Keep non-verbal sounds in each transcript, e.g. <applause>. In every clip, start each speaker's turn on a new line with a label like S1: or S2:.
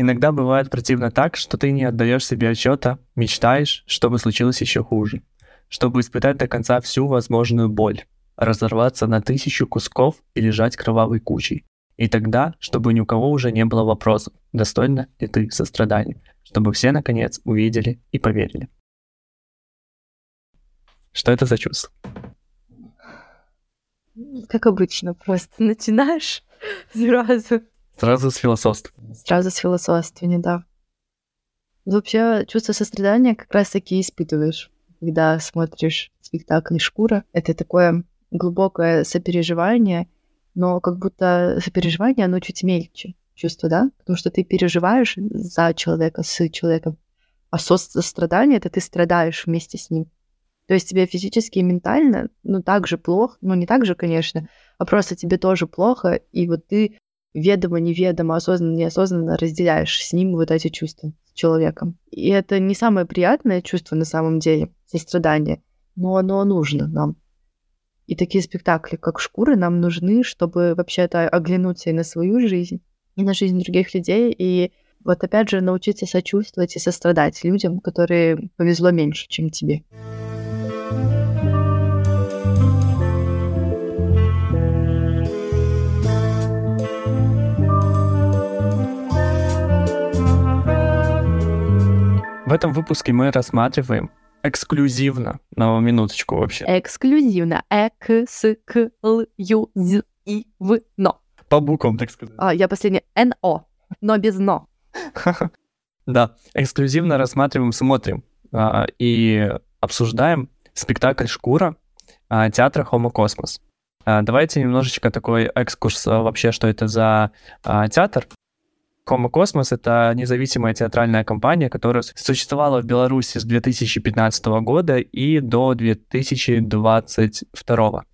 S1: Иногда бывает противно так, что ты не отдаешь себе отчета, мечтаешь, чтобы случилось еще хуже, чтобы испытать до конца всю возможную боль, разорваться на тысячу кусков и лежать кровавой кучей. И тогда, чтобы ни у кого уже не было вопросов, достойна ли ты сострадания, чтобы все, наконец, увидели и поверили. Что это за чувство?
S2: Как обычно, просто начинаешь <laughs> сразу.
S1: Сразу с философством.
S2: Сразу с философством, да. Вообще, чувство сострадания как раз-таки испытываешь, когда смотришь спектакль «Шкура». Это такое глубокое сопереживание, но как будто сопереживание, оно чуть мельче чувство, да? Потому что ты переживаешь за человека, с человеком, а сострадание — это ты страдаешь вместе с ним. То есть тебе физически и ментально, ну, так же плохо, ну, не так же, конечно, а просто тебе тоже плохо, и вот ты ведомо, неведомо, осознанно, неосознанно разделяешь с ним вот эти чувства, с человеком. И это не самое приятное чувство на самом деле, сострадание, но оно нужно нам. И такие спектакли, как «Шкуры», нам нужны, чтобы вообще-то оглянуться и на свою жизнь, и на жизнь других людей, и вот опять же научиться сочувствовать и сострадать людям, которые повезло меньше, чем тебе.
S1: В этом выпуске мы рассматриваем эксклюзивно, на минуточку вообще.
S2: Эксклюзивно. Эксклюзивно.
S1: По буквам, так сказать.
S2: А, я последний НО, но без НО. <laughs>
S1: Да, эксклюзивно рассматриваем, смотрим а, и обсуждаем спектакль «Шкура» а, театра «Хомо Космос». А, давайте немножечко такой экскурс вообще, что это за театр. Кома Космос — это независимая театральная компания, которая существовала в Беларуси с 2015 года и до 2022.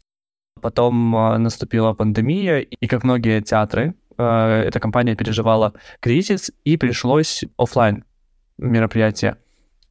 S1: Потом а, наступила пандемия, и как многие театры, а, эта компания переживала кризис, и пришлось офлайн мероприятие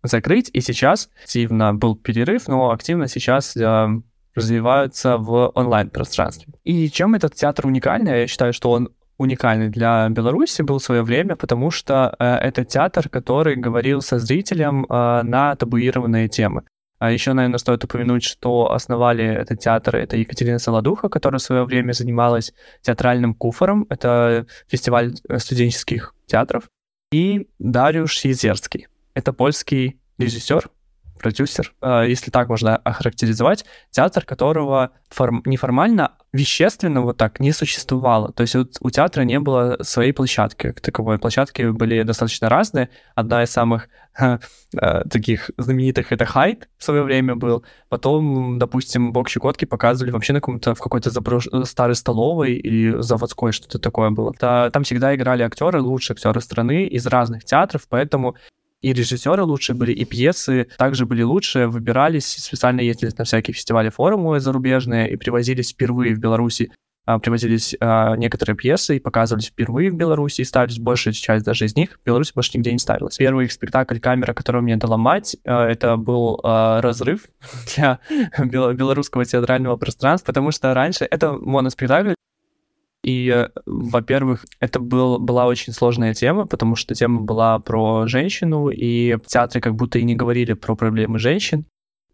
S1: закрыть. И сейчас активно был перерыв, но активно сейчас а, развиваются в онлайн-пространстве. И чем этот театр уникальный? Я считаю, что он уникальный для Беларуси был в свое время, потому что э, это театр, который говорил со зрителем э, на табуированные темы. А еще, наверное, стоит упомянуть, что основали этот театр, это Екатерина Солодуха, которая в свое время занималась театральным куфором, это фестиваль э, студенческих театров, и Дариуш Езерский, это польский режиссер, продюсер, э, если так можно охарактеризовать, театр которого форм... неформально, вещественно вот так не существовало. То есть у, у театра не было своей площадки таковой. Площадки были достаточно разные. Одна из самых <laughs> э, таких знаменитых — это Хайт в свое время был. Потом, допустим, Бог Щекотки показывали вообще на каком-то, в какой-то заброш... старой столовой или заводской, что-то такое было. Там всегда играли актеры, лучшие актеры страны из разных театров, поэтому и режиссеры лучше были, и пьесы также были лучше, выбирались, специально ездили на всякие фестивали, форумы зарубежные и привозились впервые в Беларуси а, привозились а, некоторые пьесы и показывались впервые в Беларуси, и ставились большая часть даже из них в Беларуси больше нигде не ставилась. Первый их спектакль «Камера», который мне дала мать, а, это был а, разрыв <laughs> для белорусского театрального пространства, потому что раньше это моноспектакль, и, э, во-первых, это был, была очень сложная тема, потому что тема была про женщину, и в театре как будто и не говорили про проблемы женщин.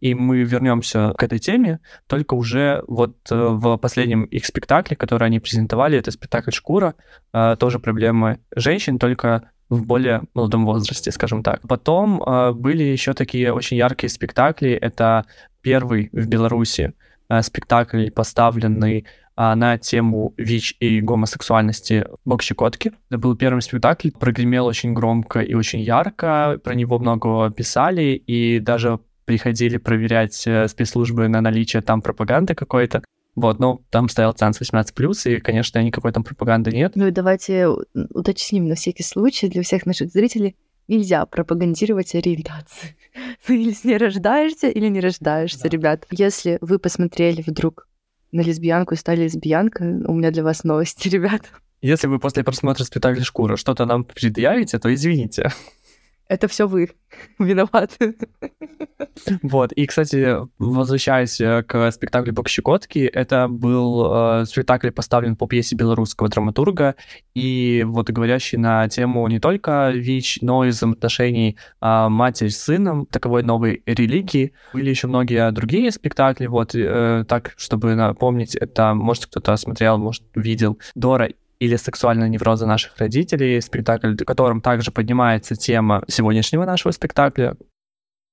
S1: И мы вернемся к этой теме, только уже вот э, в последнем их спектакле, который они презентовали, это спектакль «Шкура», э, тоже проблемы женщин, только в более молодом возрасте, скажем так. Потом были еще такие очень яркие спектакли. Это первый в Беларуси спектакль, поставленный на тему ВИЧ и гомосексуальности «Бог Щекотки». Это был первый спектакль, прогремел очень громко и очень ярко, про него много писали, и даже приходили проверять э, спецслужбы на наличие там пропаганды какой-то. Вот, ну, там стоял ценз 18+, и, конечно, никакой там пропаганды нет.
S2: Ну и давайте уточним на всякий случай для всех наших зрителей, нельзя пропагандировать ориентацию. Ты <laughs> или с ней рождаешься, или не рождаешься, да. ребят. Если вы посмотрели вдруг на лесбиянку и стали лесбиянкой, у меня для вас новости, <laughs> ребят.
S1: Если вы после просмотра спектакля «Шкура» что-то нам предъявите, то извините.
S2: Это все вы <laughs> виноваты.
S1: Вот, и, кстати, возвращаясь э, к спектаклю «Бог Щекотки», это был э, спектакль, поставлен по пьесе белорусского драматурга, и вот говорящий на тему не только ВИЧ, но и взаимоотношений э, матери с сыном, таковой новой религии. Были еще многие другие спектакли, вот, э, так, чтобы напомнить, это, может, кто-то смотрел, может, видел, Дора или сексуальные неврозы наших родителей, спектакль, в котором также поднимается тема сегодняшнего нашего спектакля,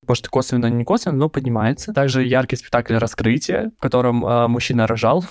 S1: может, косвенно, не косвенно, но поднимается. Также яркий спектакль «Раскрытие», в котором э, мужчина рожал.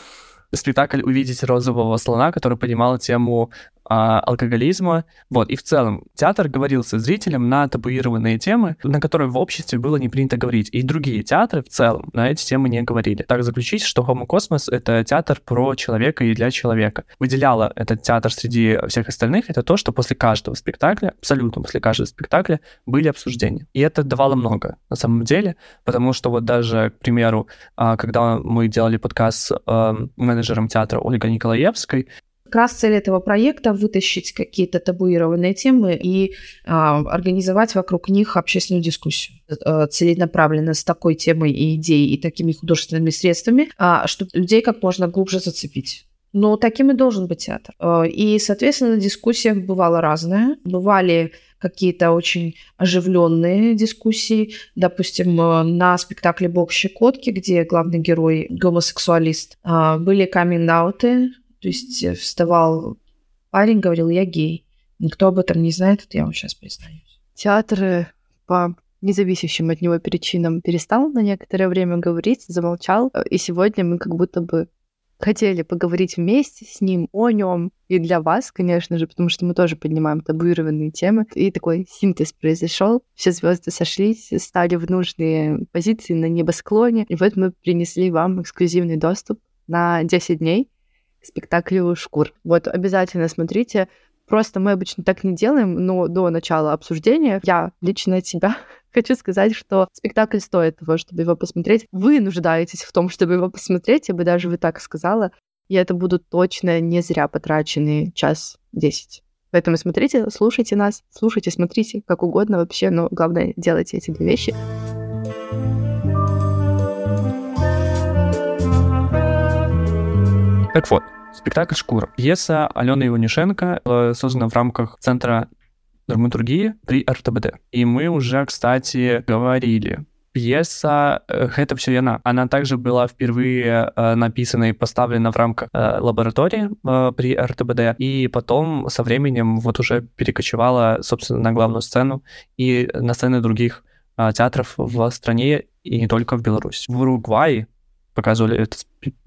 S1: Спектакль «Увидеть розового слона», который поднимал тему а, алкоголизма. Вот, и в целом театр говорил со зрителем на табуированные темы, на которые в обществе было не принято говорить. И другие театры в целом на эти темы не говорили. Так заключить, что Homo Cosmos — это театр про человека и для человека. Выделяло этот театр среди всех остальных это то, что после каждого спектакля, абсолютно после каждого спектакля, были обсуждения. И это давало много на самом деле, потому что вот даже, к примеру, а, когда мы делали подкаст с э, менеджером театра Ольгой Николаевской,
S3: как раз цель этого проекта вытащить какие-то табуированные темы и а, организовать вокруг них общественную дискуссию а, целенаправленно с такой темой и идеей и такими художественными средствами, а, чтобы людей как можно глубже зацепить. Но таким и должен быть театр. А, и, соответственно, на дискуссиях бывало разное. Бывали какие-то очень оживленные дискуссии. Допустим, на спектакле «Бог щекотки», где главный герой гомосексуалист, были камин-ауты, то есть э, вставал парень, говорил, я гей. Никто об этом не знает, это я вам сейчас признаюсь.
S2: Театр по независящим от него причинам перестал на некоторое время говорить, замолчал. И сегодня мы как будто бы хотели поговорить вместе с ним о нем и для вас, конечно же, потому что мы тоже поднимаем табуированные темы. И такой синтез произошел. Все звезды сошлись, стали в нужные позиции на небосклоне. И вот мы принесли вам эксклюзивный доступ на 10 дней спектаклю «Шкур». Вот обязательно смотрите. Просто мы обычно так не делаем, но до начала обсуждения я лично от себя <laughs> хочу сказать, что спектакль стоит того, чтобы его посмотреть. Вы нуждаетесь в том, чтобы его посмотреть, я бы даже вы так сказала. И это будут точно не зря потраченные час десять. Поэтому смотрите, слушайте нас, слушайте, смотрите, как угодно вообще, но главное, делайте эти две вещи.
S1: Так вот, Спектакль «Шкура». Пьеса Алены Иванишенко создана в рамках Центра драматургии при РТБД. И мы уже, кстати, говорили пьеса «Это все яна». Она также была впервые э, написана и поставлена в рамках э, лаборатории э, при РТБД, и потом со временем вот уже перекочевала, собственно, на главную сцену и на сцены других театров в стране и не только в Беларуси. В Уругвае показывали эту,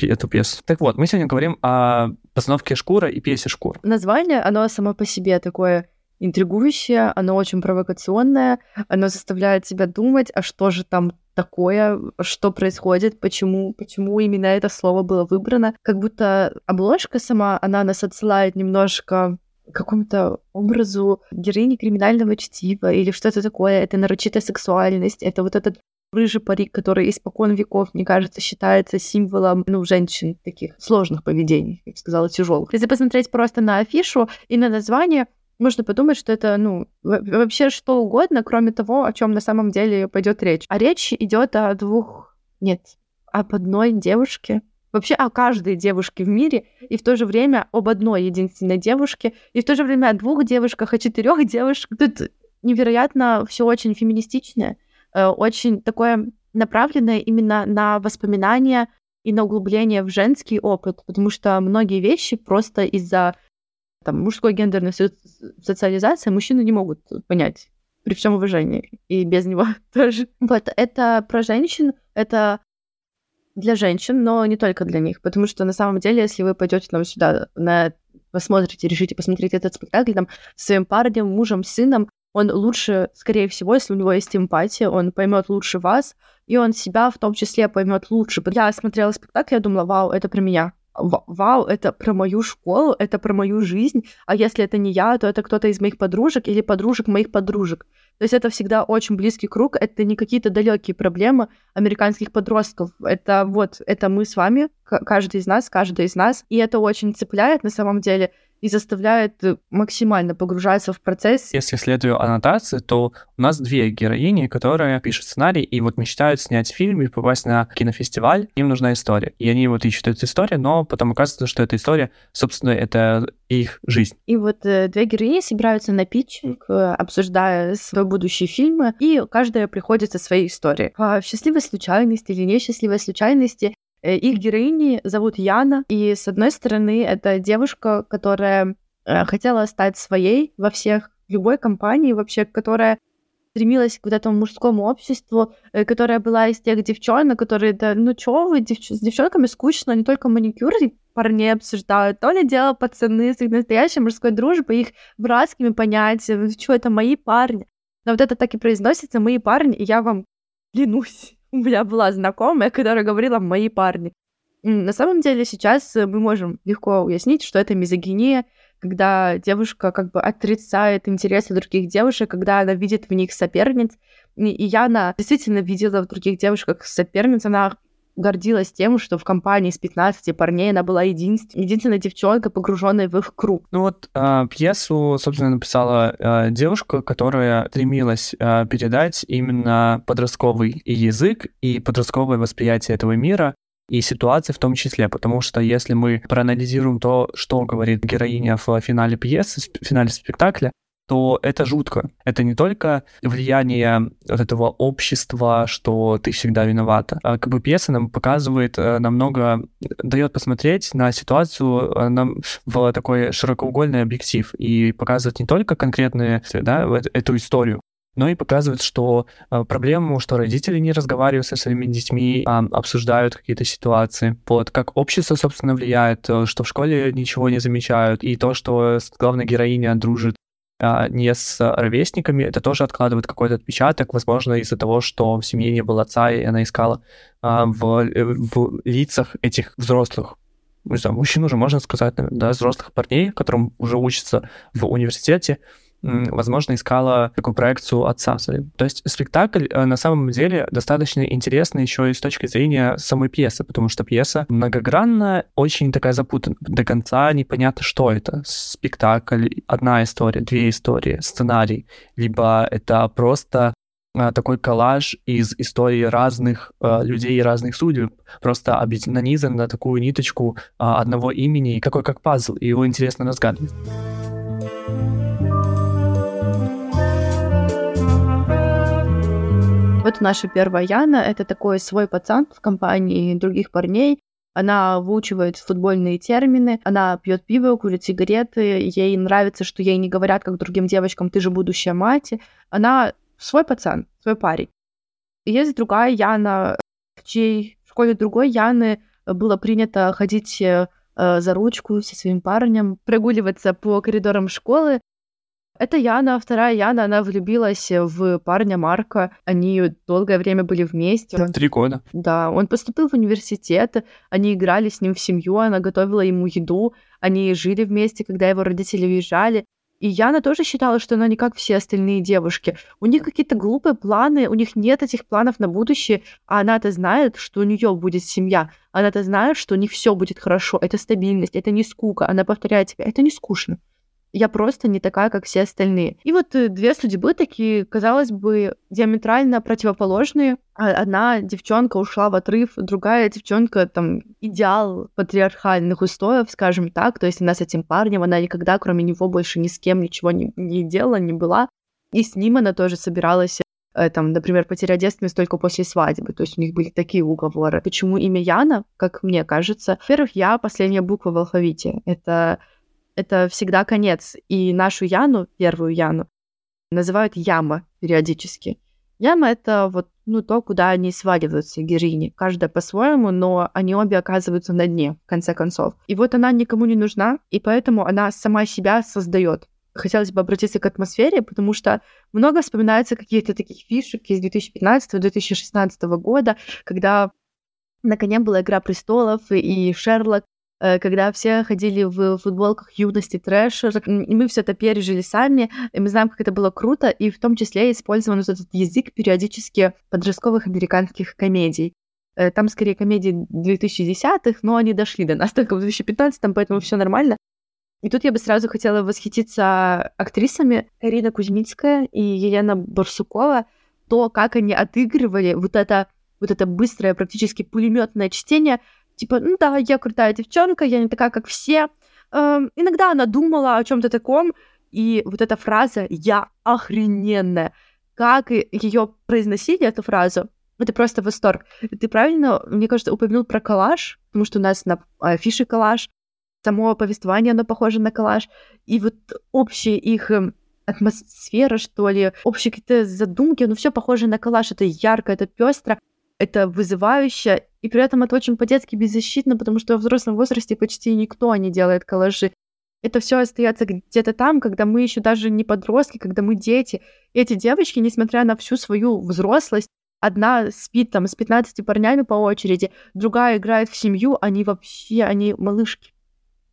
S1: эту пьесу. Так вот, мы сегодня говорим о постановке «Шкура» и пьесе «Шкура».
S2: Название, оно само по себе такое интригующее, оно очень провокационное, оно заставляет тебя думать, а что же там такое, что происходит, почему, почему именно это слово было выбрано. Как будто обложка сама, она нас отсылает немножко к какому-то образу героини криминального чтива или что-то такое. Это нарочитая сексуальность, это вот этот рыжий парик, который испокон веков, мне кажется, считается символом, ну, женщин таких сложных поведений, как сказала, тяжелых. Если посмотреть просто на афишу и на название, можно подумать, что это, ну, вообще что угодно, кроме того, о чем на самом деле пойдет речь. А речь идет о двух, нет, об одной девушке, вообще о каждой девушке в мире, и в то же время об одной единственной девушке, и в то же время о двух девушках, о четырех девушках. Тут невероятно все очень феминистичное. Э, очень такое направленное именно на воспоминания и на углубление в женский опыт, потому что многие вещи просто из-за там, мужской гендерной социализации мужчины не могут понять при всем уважении, и без него <laughs> тоже. Вот, это про женщин, это для женщин, но не только для них, потому что на самом деле, если вы пойдете там сюда, на посмотрите, решите посмотреть этот спектакль там своим парнем, мужем, сыном, он лучше, скорее всего, если у него есть эмпатия, он поймет лучше вас, и он себя в том числе поймет лучше. Я смотрела спектакль, я думала, вау, это про меня. Вау, это про мою школу, это про мою жизнь. А если это не я, то это кто-то из моих подружек или подружек моих подружек. То есть это всегда очень близкий круг, это не какие-то далекие проблемы американских подростков. Это вот, это мы с вами, каждый из нас, каждый из нас. И это очень цепляет на самом деле. И заставляет э, максимально погружаться в процесс.
S1: Если следую аннотации, то у нас две героини, которые пишут сценарий и вот мечтают снять фильм и попасть на кинофестиваль. Им нужна история. И они вот ищут эту историю, но потом оказывается, что эта история, собственно, это их жизнь.
S2: И вот э, две героини собираются на питчинг, э, обсуждая свои будущие фильмы, и каждая приходит со своей историей. По счастливой случайности или несчастливой случайности их героини зовут Яна, и с одной стороны это девушка, которая э, хотела стать своей во всех, любой компании вообще, которая стремилась к вот этому мужскому обществу, э, которая была из тех девчонок, которые, да, ну чё вы, девч... с девчонками скучно, не только маникюр парней обсуждают, то ли дело пацаны с их настоящей мужской дружбой, их братскими понятиями, что это мои парни. Но вот это так и произносится, мои парни, и я вам клянусь, у меня была знакомая, которая говорила «мои парни». На самом деле сейчас мы можем легко уяснить, что это мизогиния, когда девушка как бы отрицает интересы других девушек, когда она видит в них соперниц. И Яна действительно видела в других девушках соперниц, она гордилась тем, что в компании из 15 парней она была единственной, единственная девчонка, погруженная в их круг.
S1: Ну вот э, пьесу, собственно, написала э, девушка, которая стремилась э, передать именно подростковый язык и подростковое восприятие этого мира и ситуации в том числе, потому что если мы проанализируем то, что говорит героиня в финале пьесы, в финале спектакля, то это жутко. Это не только влияние вот этого общества, что ты всегда виновата. А как бы пьеса нам показывает э, намного, дает посмотреть на ситуацию э, нам в такой широкоугольный объектив и показывает не только конкретные, да, эту историю, но и показывает, что э, проблему, что родители не разговаривают со своими детьми, а обсуждают какие-то ситуации. Вот как общество, собственно, влияет, что в школе ничего не замечают, и то, что главная героиня дружит не с ровесниками, это тоже откладывает какой-то отпечаток, возможно, из-за того, что в семье не было отца, и она искала а, в, э, в лицах этих взрослых не знаю, мужчин уже можно сказать, да, взрослых парней, которым уже учатся в университете, возможно, искала такую проекцию отца. То есть спектакль э, на самом деле достаточно интересный еще и с точки зрения самой пьесы, потому что пьеса многогранная, очень такая запутанная. До конца непонятно, что это. Спектакль, одна история, две истории, сценарий, либо это просто а, такой коллаж из истории разных э, людей и разных судеб, просто нанизан на такую ниточку э, одного имени, какой как пазл, и его интересно разгадывать.
S2: Вот наша первая Яна — это такой свой пацан в компании других парней. Она выучивает футбольные термины, она пьет пиво, курит сигареты, ей нравится, что ей не говорят, как другим девочкам, ты же будущая мать. Она свой пацан, свой парень. И есть другая Яна, в чьей в школе другой Яны было принято ходить э, за ручку со своим парнем, прогуливаться по коридорам школы, это Яна, вторая Яна, она влюбилась в парня Марка. Они долгое время были вместе.
S1: Три года.
S2: Да, он поступил в университет, они играли с ним в семью, она готовила ему еду, они жили вместе, когда его родители уезжали. И Яна тоже считала, что она не как все остальные девушки. У них какие-то глупые планы, у них нет этих планов на будущее, а она-то знает, что у нее будет семья. Она-то знает, что у них все будет хорошо. Это стабильность, это не скука. Она повторяет себе, это не скучно я просто не такая, как все остальные. И вот э, две судьбы такие, казалось бы, диаметрально противоположные. А одна девчонка ушла в отрыв, другая девчонка там идеал патриархальных устоев, скажем так. То есть она с этим парнем, она никогда, кроме него, больше ни с кем ничего не, не делала, не была. И с ним она тоже собиралась э, там, например, потерять девственность только после свадьбы. То есть у них были такие уговоры. Почему имя Яна, как мне кажется? Во-первых, я последняя буква в алфавите. Это это всегда конец. И нашу Яну, первую Яну, называют Яма периодически. Яма — это вот ну, то, куда они сваливаются, героини. Каждая по-своему, но они обе оказываются на дне, в конце концов. И вот она никому не нужна, и поэтому она сама себя создает. Хотелось бы обратиться к атмосфере, потому что много вспоминается каких-то таких фишек из 2015-2016 года, когда на коне была «Игра престолов», и Шерлок, когда все ходили в футболках юности трэша, и мы все это пережили сами, и мы знаем, как это было круто, и в том числе использован вот этот язык периодически подростковых американских комедий. Э, там скорее комедии 2010-х, но они дошли до нас <laughs> только в 2015-м, поэтому все нормально. И тут я бы сразу хотела восхититься актрисами Карина Кузьмицкая и Елена Барсукова, то, как они отыгрывали вот это, вот это быстрое, практически пулеметное чтение, типа, ну да, я крутая девчонка, я не такая, как все. Эм, иногда она думала о чем-то таком, и вот эта фраза «я охрененная», как ее произносили, эту фразу, это просто восторг. Ты правильно, мне кажется, упомянул про коллаж, потому что у нас на афише коллаж, само повествование, оно похоже на коллаж, и вот общая их эм, атмосфера, что ли, общие какие-то задумки, ну все похоже на коллаж, это ярко, это пестро, это вызывающе, и при этом это очень по-детски беззащитно, потому что во взрослом возрасте почти никто не делает коллажи. Это все остается где-то там, когда мы еще даже не подростки, когда мы дети. И эти девочки, несмотря на всю свою взрослость, одна спит там с 15 парнями по очереди, другая играет в семью, они вообще, они малышки.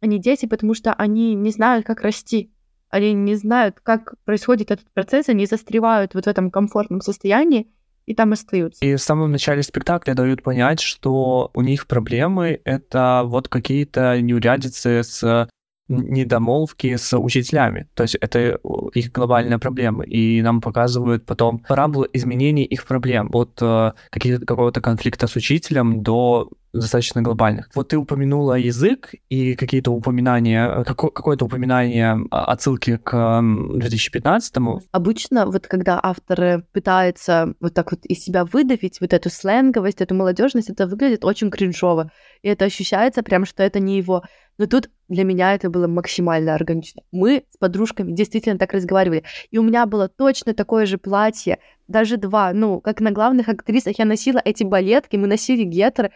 S2: Они дети, потому что они не знают, как расти. Они не знают, как происходит этот процесс, они застревают вот в этом комфортном состоянии, и там остаются.
S1: И в самом начале спектакля дают понять, что у них проблемы — это вот какие-то неурядицы с недомолвки с учителями. То есть это их глобальная проблема. И нам показывают потом параболу изменений их проблем. От э, какого-то конфликта с учителем до достаточно глобальных. Вот ты упомянула язык и какие-то упоминания, какое- какое-то упоминание отсылки к 2015-му.
S2: Обычно вот когда авторы пытаются вот так вот из себя выдавить вот эту сленговость, эту молодежность, это выглядит очень кринжово. И это ощущается прям, что это не его. Но тут для меня это было максимально органично. Мы с подружками действительно так разговаривали. И у меня было точно такое же платье, даже два. Ну, как на главных актрисах я носила эти балетки, мы носили гетры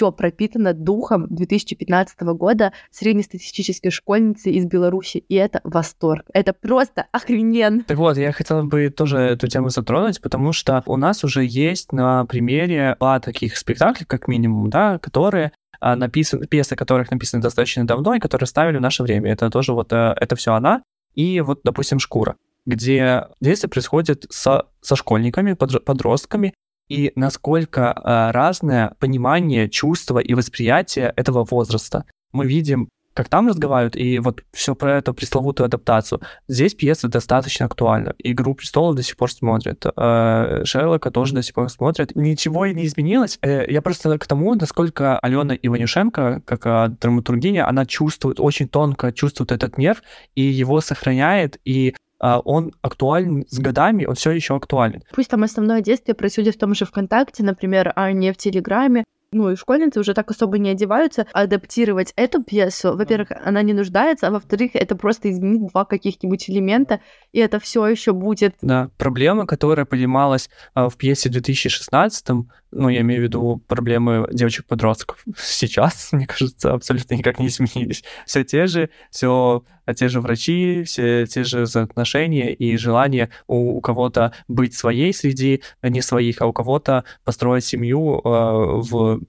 S2: все пропитано духом 2015 года среднестатистической школьницы из Беларуси. И это восторг. Это просто охрененно.
S1: Так вот, я хотела бы тоже эту тему затронуть, потому что у нас уже есть на примере два таких спектакля, как минимум, да, которые а, написаны, пьесы которых написаны достаточно давно и которые ставили в наше время. Это тоже вот, э, это все она. И вот, допустим, «Шкура», где действие происходит со, со школьниками, подростками, и насколько э, разное понимание, чувство и восприятие этого возраста. Мы видим, как там разговаривают, и вот все про эту пресловутую адаптацию. Здесь пьеса достаточно актуальна. Игру престолов до сих пор смотрят, э, Шерлока тоже до сих пор смотрят. Ничего и не изменилось. Э, я просто к тому, насколько Алена Иванюшенко, как э, драматургиня, она чувствует, очень тонко чувствует этот нерв, и его сохраняет, и а, он актуален с годами, он все еще актуален.
S2: Пусть там основное действие происходит в том же ВКонтакте, например, а не в Телеграме, ну и школьницы уже так особо не одеваются, адаптировать эту пьесу, во-первых, она не нуждается, а во-вторых, это просто изменить два каких-нибудь элемента, и это все еще будет.
S1: Да, проблема, которая поднималась а, в пьесе в 2016 ну, я имею в виду проблемы девочек-подростков. <laughs> Сейчас, мне кажется, абсолютно никак не изменились. Все те же, все те же врачи, все те же отношения и желание у, у кого-то быть своей среди не своих, а у кого-то построить семью э, в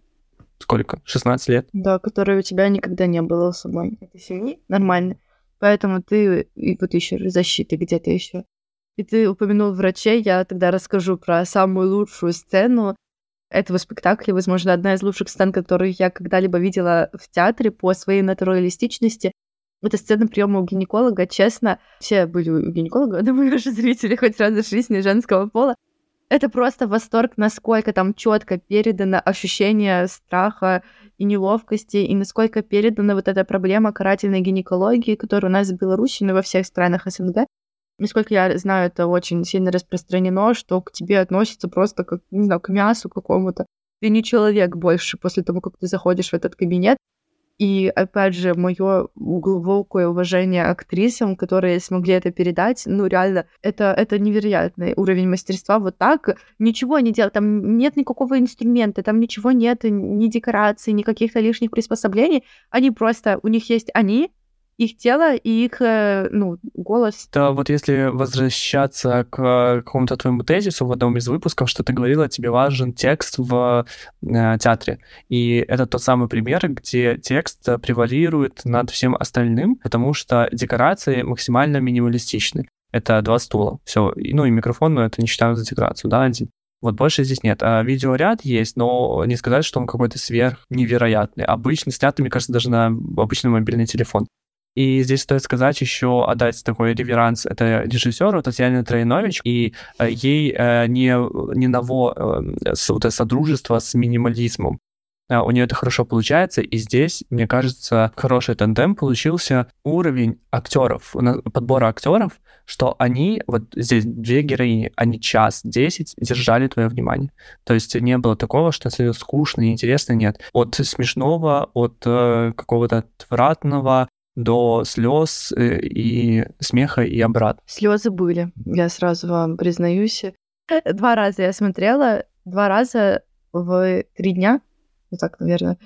S1: сколько? 16 лет?
S2: Да, которой у тебя никогда не было самой этой семьи. Нормально. Поэтому ты и вот еще защиты где-то еще. И ты упомянул врачей, я тогда расскажу про самую лучшую сцену этого спектакля, возможно, одна из лучших сцен, которую я когда-либо видела в театре по своей натуралистичности. Это сцена приема у гинеколога. Честно, все были у гинеколога, <laughs> думаю, ваши зрители хоть раз в жизни женского пола. Это просто восторг, насколько там четко передано ощущение страха и неловкости, и насколько передана вот эта проблема карательной гинекологии, которая у нас в Беларуси, но во всех странах СНГ. Насколько я знаю, это очень сильно распространено, что к тебе относятся просто как, не знаю, к мясу какому-то. Ты не человек больше после того, как ты заходишь в этот кабинет. И, опять же, мое глубокое уважение актрисам, которые смогли это передать, ну, реально, это, это невероятный уровень мастерства. Вот так ничего не делать, там нет никакого инструмента, там ничего нет, ни декораций, ни каких-то лишних приспособлений. Они просто, у них есть они, их тело и их, э, ну, голос.
S1: Да, вот если возвращаться к какому-то твоему тезису в одном из выпусков, что ты говорила, тебе важен текст в э, театре. И это тот самый пример, где текст превалирует над всем остальным, потому что декорации максимально минималистичны. Это два стула, все. Ну и микрофон, но это не считаем за декорацию, да, один. Вот больше здесь нет. А видеоряд есть, но не сказать, что он какой-то сверх невероятный. Обычно снятый, мне кажется, даже на обычный мобильный телефон. И здесь стоит сказать еще, отдать такой реверанс это режиссеру Татьяне Троинович, и э, ей э, не, не ново э, вот это содружество с минимализмом. А, у нее это хорошо получается, и здесь, мне кажется, хороший тандем получился уровень актеров, подбора актеров, что они, вот здесь две героини, они час десять держали твое внимание. То есть не было такого, что скучно, неинтересно, нет. От смешного, от э, какого-то отвратного, до слез э, и смеха и обратно.
S2: Слезы были, я сразу вам признаюсь. Два раза я смотрела, два раза в три дня, ну так, наверное,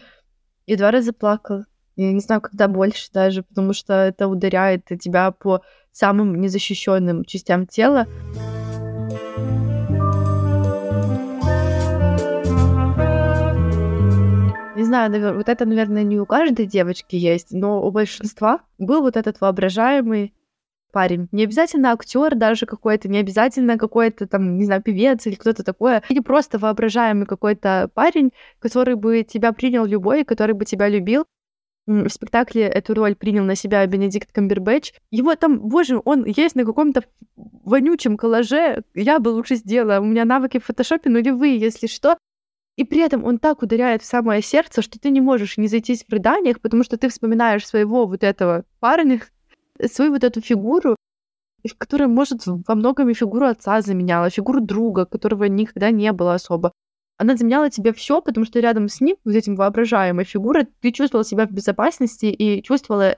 S2: и два раза плакала. Я не знаю, когда больше даже, потому что это ударяет тебя по самым незащищенным частям тела. Не знаю, вот это, наверное, не у каждой девочки есть, но у большинства был вот этот воображаемый парень. Не обязательно актер даже какой-то, не обязательно какой-то там, не знаю, певец или кто-то такое. Или просто воображаемый какой-то парень, который бы тебя принял любой, который бы тебя любил в спектакле эту роль принял на себя Бенедикт Камбербэтч. Его там, боже, он есть на каком-то вонючем коллаже. Я бы лучше сделала. У меня навыки в фотошопе нулевые, если что. И при этом он так ударяет в самое сердце, что ты не можешь не зайтись в рыданиях, потому что ты вспоминаешь своего вот этого парня, свою вот эту фигуру, которая, может, во многом и фигуру отца заменяла, фигуру друга, которого никогда не было особо она заменяла тебе все, потому что рядом с ним, вот этим воображаемой фигурой, ты чувствовала себя в безопасности и чувствовала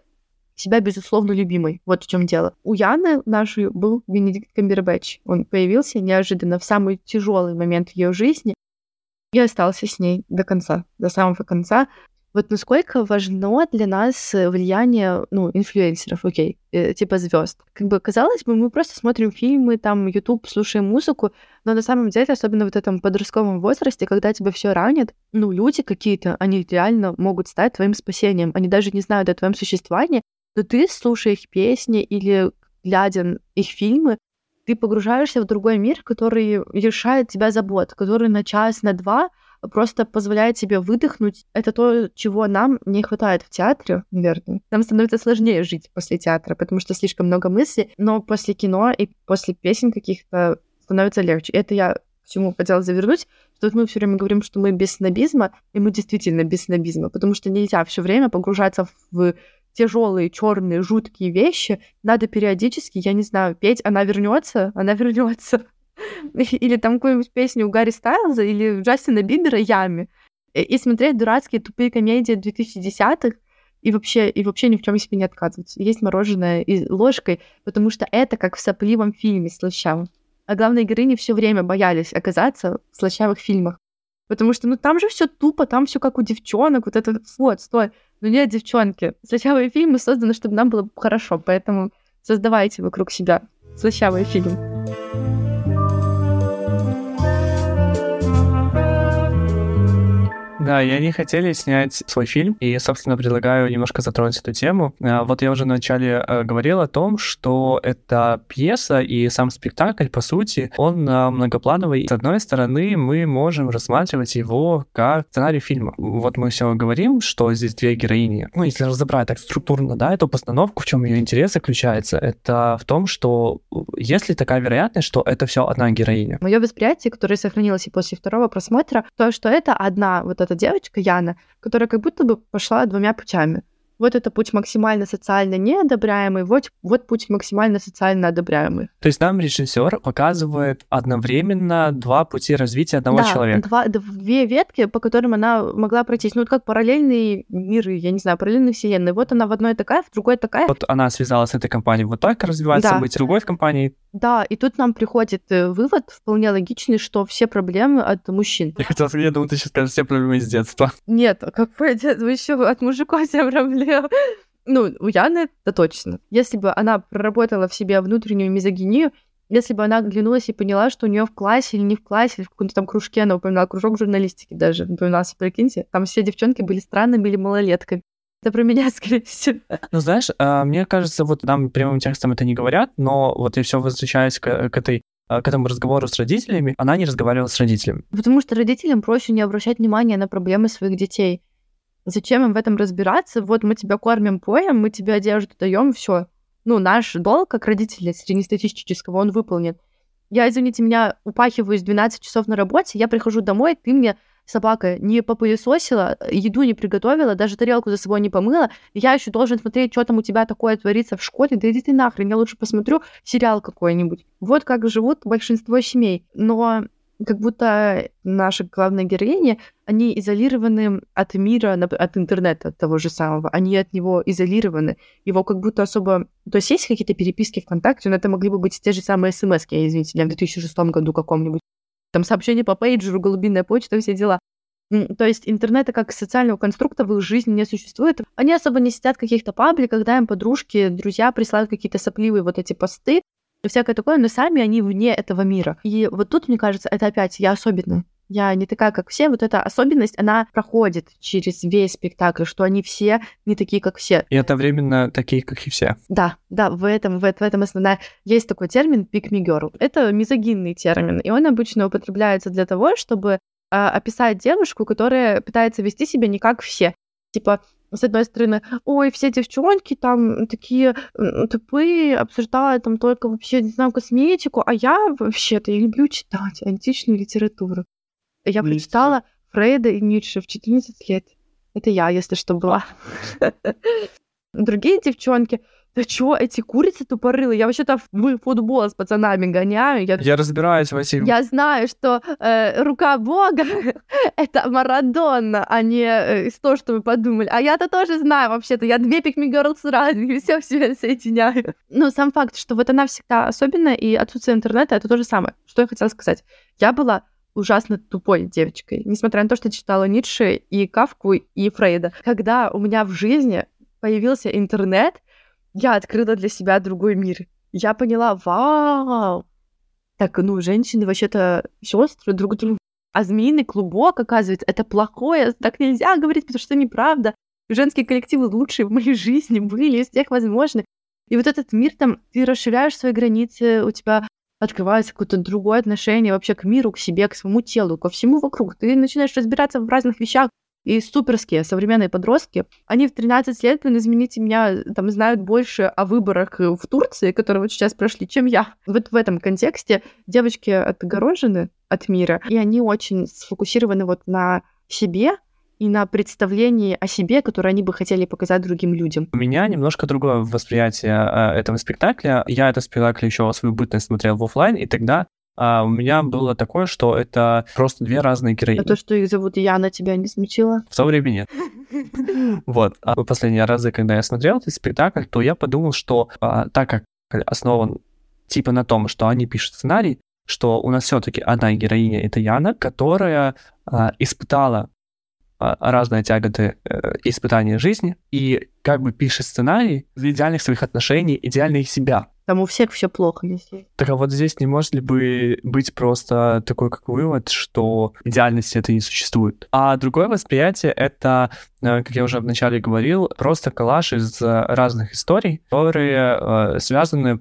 S2: себя, безусловно, любимой. Вот в чем дело. У Яны нашей был Бенедикт Камбербэтч. Он появился неожиданно в самый тяжелый момент ее жизни и остался с ней до конца, до самого конца. Вот насколько важно для нас э, влияние, ну, инфлюенсеров, окей, э, типа звезд. Как бы казалось бы, мы просто смотрим фильмы, там, YouTube, слушаем музыку, но на самом деле, особенно в этом подростковом возрасте, когда тебя все ранит, ну, люди какие-то, они реально могут стать твоим спасением. Они даже не знают о твоем существовании, но ты, слушая их песни или глядя их фильмы, ты погружаешься в другой мир, который лишает тебя забот, который на час, на два — просто позволяет себе выдохнуть. Это то, чего нам не хватает в театре, наверное. Нам становится сложнее жить после театра, потому что слишком много мыслей, но после кино и после песен каких-то становится легче. Это я к чему хотела завернуть, что вот мы все время говорим, что мы без снобизма, и мы действительно без снобизма, потому что нельзя все время погружаться в тяжелые, черные, жуткие вещи. Надо периодически, я не знаю, петь, она вернется, она вернется. <laughs> или там какую-нибудь песню у Гарри Стайлза или Джастина Бибера «Ями», и смотреть дурацкие тупые комедии 2010-х, и вообще, и вообще ни в чем себе не отказываться. Есть мороженое и ложкой, потому что это как в сопливом фильме слащавом. А главные героини все время боялись оказаться в слащавых фильмах. Потому что, ну, там же все тупо, там все как у девчонок, вот это, вот, стой. Ну, нет, девчонки, слащавые фильмы созданы, чтобы нам было хорошо, поэтому создавайте вокруг себя слащавые фильмы.
S1: Да, и они хотели снять свой фильм, и, собственно, предлагаю немножко затронуть эту тему. А, вот я уже вначале э, говорил о том, что эта пьеса и сам спектакль, по сути, он а, многоплановый. С одной стороны, мы можем рассматривать его как сценарий фильма. Вот мы все говорим, что здесь две героини. Ну, если разобрать так структурно, да, эту постановку, в чем ее интерес заключается, это в том, что есть ли такая вероятность, что это все одна героиня.
S2: Мое восприятие, которое сохранилось и после второго просмотра, то, что это одна вот эта девочка Яна, которая как будто бы пошла двумя путями. Вот это путь максимально социально неодобряемый, вот, вот путь максимально социально одобряемый.
S1: То есть нам режиссер показывает одновременно два пути развития одного
S2: да,
S1: человека.
S2: Два, две ветки, по которым она могла пройтись. Ну, вот как параллельные миры, я не знаю, параллельные вселенные. Вот она в одной такая, в другой такая.
S1: Вот она связалась с этой компанией, вот так развивается да. быть, в другой в компании
S2: да, и тут нам приходит э, вывод вполне логичный, что все проблемы от мужчин.
S1: Я хотел сказать, я думаю, ты сейчас скажешь все проблемы из детства.
S2: Нет, а какое детство? Еще от мужиков все проблемы. Ну, у Яны это точно. Если бы она проработала в себе внутреннюю мизогинию, если бы она оглянулась и поняла, что у нее в классе или не в классе, или в каком-то там кружке, она упоминала кружок журналистики даже, напоминался, прикиньте, там все девчонки были странными или малолетками. Это про меня, <laughs> скорее всего.
S1: Ну, знаешь, а, мне кажется, вот нам прямым текстом это не говорят, но вот я все возвращаюсь к, к этой а, к этому разговору с родителями, она не разговаривала с родителями.
S2: Потому что родителям проще не обращать внимания на проблемы своих детей. Зачем им в этом разбираться? Вот мы тебя кормим, поем, мы тебе одежду даем, все. Ну, наш долг, как родители среднестатистического, он выполнен. Я, извините, меня упахиваюсь 12 часов на работе, я прихожу домой, ты мне собака не попылесосила, еду не приготовила, даже тарелку за собой не помыла, я еще должен смотреть, что там у тебя такое творится в школе, да иди ты нахрен, я лучше посмотрю сериал какой-нибудь. Вот как живут большинство семей. Но как будто наши главные героини, они изолированы от мира, от интернета того же самого. Они от него изолированы. Его как будто особо... То есть есть какие-то переписки ВКонтакте, но это могли бы быть те же самые смс извините, в 2006 году каком-нибудь. Там сообщение по пейджеру, голубиная почта, все дела. То есть интернета как социального конструкта в их жизни не существует. Они особо не сидят в каких-то пабликах, когда им подружки, друзья присылают какие-то сопливые вот эти посты, и всякое такое, но сами они вне этого мира. И вот тут, мне кажется, это опять я особенная. Я не такая, как все. Вот эта особенность, она проходит через весь спектакль, что они все не такие, как все.
S1: И одновременно такие, как и все.
S2: Да, да, в этом, в, в этом основная... Есть такой термин pick me girl. Это мизогинный термин, и он обычно употребляется для того, чтобы а, описать девушку, которая пытается вести себя не как все. Типа, с одной стороны, ой, все девчонки там такие тупые, обсуждают там только вообще, не знаю, косметику, а я вообще-то я люблю читать античную литературу. Я Ницше. прочитала Фрейда и Ницше в 14 лет. Это я, если что, была. <laughs> Другие девчонки, да чё, эти курицы тупорылые? Я вообще-то в футбол с пацанами гоняю.
S1: Я, я разбираюсь в этих...
S2: Я знаю, что э, рука Бога <laughs> — это Марадонна, а не э, то, что вы подумали. А я-то тоже знаю вообще-то. Я две пикми сразу, и все в себе соединяю. Но сам факт, что вот она всегда особенная, и отсутствие интернета — это то же самое. Что я хотела сказать? Я была ужасно тупой девочкой, несмотря на то, что читала Ницше и Кавку и Фрейда. Когда у меня в жизни появился интернет, я открыла для себя другой мир. Я поняла, вау, так, ну, женщины вообще-то сестры друг другу. А змеиный клубок, оказывается, это плохое, так нельзя говорить, потому что неправда. Женские коллективы лучшие в моей <laughs> жизни были из всех возможных. И вот этот мир там, ты расширяешь свои границы, у тебя открывается какое-то другое отношение вообще к миру, к себе, к своему телу, ко всему вокруг. Ты начинаешь разбираться в разных вещах, и суперские современные подростки, они в 13 лет, блин, извините меня, там знают больше о выборах в Турции, которые вот сейчас прошли, чем я. Вот в этом контексте девочки отгорожены от мира, и они очень сфокусированы вот на себе, и на представлении о себе, которое они бы хотели показать другим людям.
S1: У меня немножко другое восприятие э, этого спектакля. Я этот спектакль еще свою бытность смотрел в офлайн, и тогда а у меня было такое, что это просто две разные героини. А
S2: то, что их зовут Яна, тебя не смутило?
S1: В то время нет. <laughs> Вот. А последние разы, когда я смотрел этот спектакль, то я подумал, что а, так как основан типа на том, что они пишут сценарий, что у нас все-таки одна героиня это Яна, которая а, испытала а, разные тяготы э, испытания жизни и как бы пишет сценарий идеальных своих отношений, идеальных себя.
S2: Там у всех все плохо, если.
S1: Так а вот здесь не может ли бы быть просто такой как вывод, что идеальности это не существует. А другое восприятие это, э, как я уже вначале говорил, просто коллаж из разных историй, которые э, связаны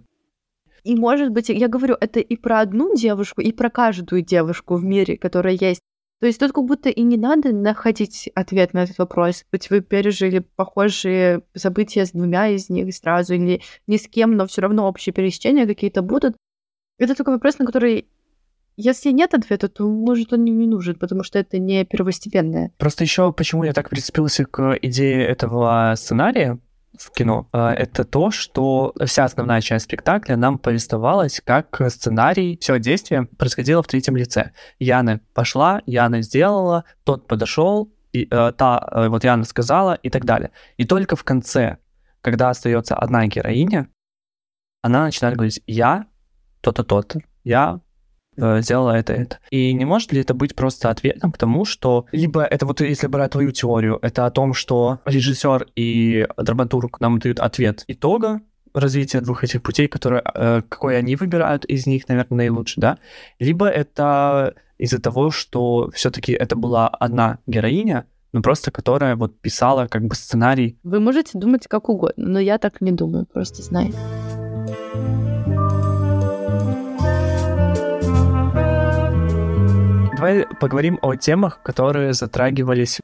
S2: и, может быть, я говорю, это и про одну девушку, и про каждую девушку в мире, которая есть. То есть тут как будто и не надо находить ответ на этот вопрос. Быть вы пережили похожие события с двумя из них сразу или ни с кем, но все равно общие пересечения какие-то будут. Это такой вопрос, на который если нет ответа, то, может, он не нужен, потому что это не первостепенное.
S1: Просто еще почему я так прицепился к идее этого сценария, в кино, а, это то, что вся основная часть спектакля нам повествовалась как сценарий, все действие происходило в третьем лице. Яна пошла, Яна сделала, тот подошел, и, э, та, э, вот Яна сказала и так далее. И только в конце, когда остается одна героиня, она начинает говорить «я», то-то, то-то, я сделала это, это. И не может ли это быть просто ответом к тому, что либо это вот если брать твою теорию, это о том, что режиссер и драматург нам дают ответ итога развития двух этих путей, которые, э, какой они выбирают из них, наверное, наилучше, да? Либо это из-за того, что все-таки это была одна героиня, но просто которая вот писала как бы сценарий.
S2: Вы можете думать как угодно, но я так не думаю, просто знаю.
S1: Давай поговорим о темах, которые затрагивались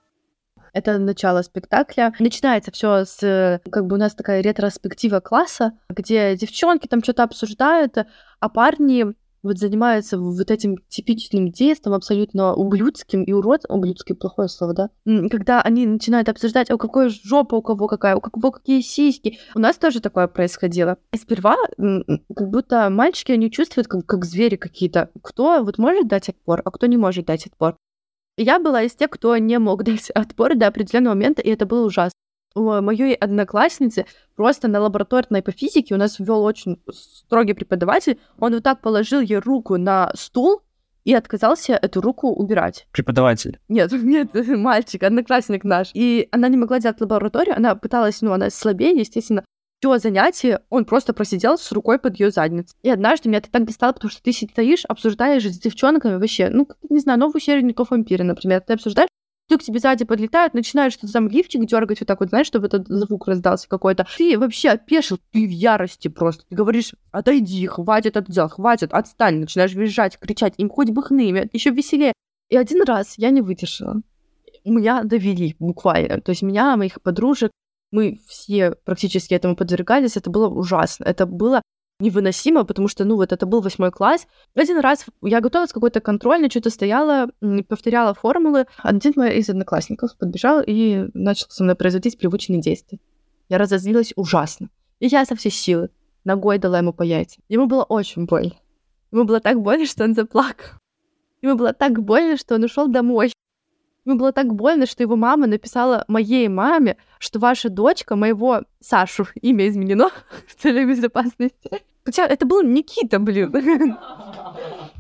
S2: Это начало спектакля. Начинается все с, как бы у нас такая ретроспектива класса, где девчонки там что-то обсуждают, а парни вот занимаются вот этим типичным действием, абсолютно ублюдским и урод, ублюдский плохое слово, да, когда они начинают обсуждать, о какой жопа у кого какая, у кого какие сиськи. У нас тоже такое происходило. И сперва как будто мальчики, они чувствуют как, как звери какие-то. Кто вот может дать отпор, а кто не может дать отпор. Я была из тех, кто не мог <laughs> дать отпор до определенного момента, и это было ужасно моей одноклассницы просто на лабораторной по физике у нас ввел очень строгий преподаватель. Он вот так положил ей руку на стул и отказался эту руку убирать.
S1: Преподаватель?
S2: Нет, <laughs> нет, мальчик, одноклассник наш. И она не могла делать лабораторию, она пыталась, ну, она слабее, естественно, все занятие он просто просидел с рукой под ее задницей. И однажды меня это так достало, потому что ты стоишь, обсуждаешь с девчонками вообще, ну, не знаю, новую серию Ников Вампира, например, ты обсуждаешь вдруг к тебе сзади подлетают, начинают что-то там лифчик дергать вот так вот, знаешь, чтобы этот звук раздался какой-то. Ты вообще опешил, ты в ярости просто. Ты говоришь, отойди, хватит это делать, хватит, отстань. Начинаешь визжать, кричать, им хоть бы хны, еще веселее. И один раз я не выдержала. Меня довели буквально. То есть меня, моих подружек, мы все практически этому подвергались, это было ужасно. Это было невыносимо, потому что, ну, вот это был восьмой класс. Один раз я готовилась какой-то контрольный, что-то стояла, повторяла формулы. Один мой из одноклассников подбежал и начал со мной производить привычные действия. Я разозлилась ужасно. И я со всей силы ногой дала ему по яйцам. Ему было очень больно. Ему было так больно, что он заплакал. Ему было так больно, что он ушел домой. Ему было так больно, что его мама написала моей маме, что ваша дочка моего Сашу, имя изменено <laughs> в целях безопасности, Хотя это был Никита, блин. <laughs>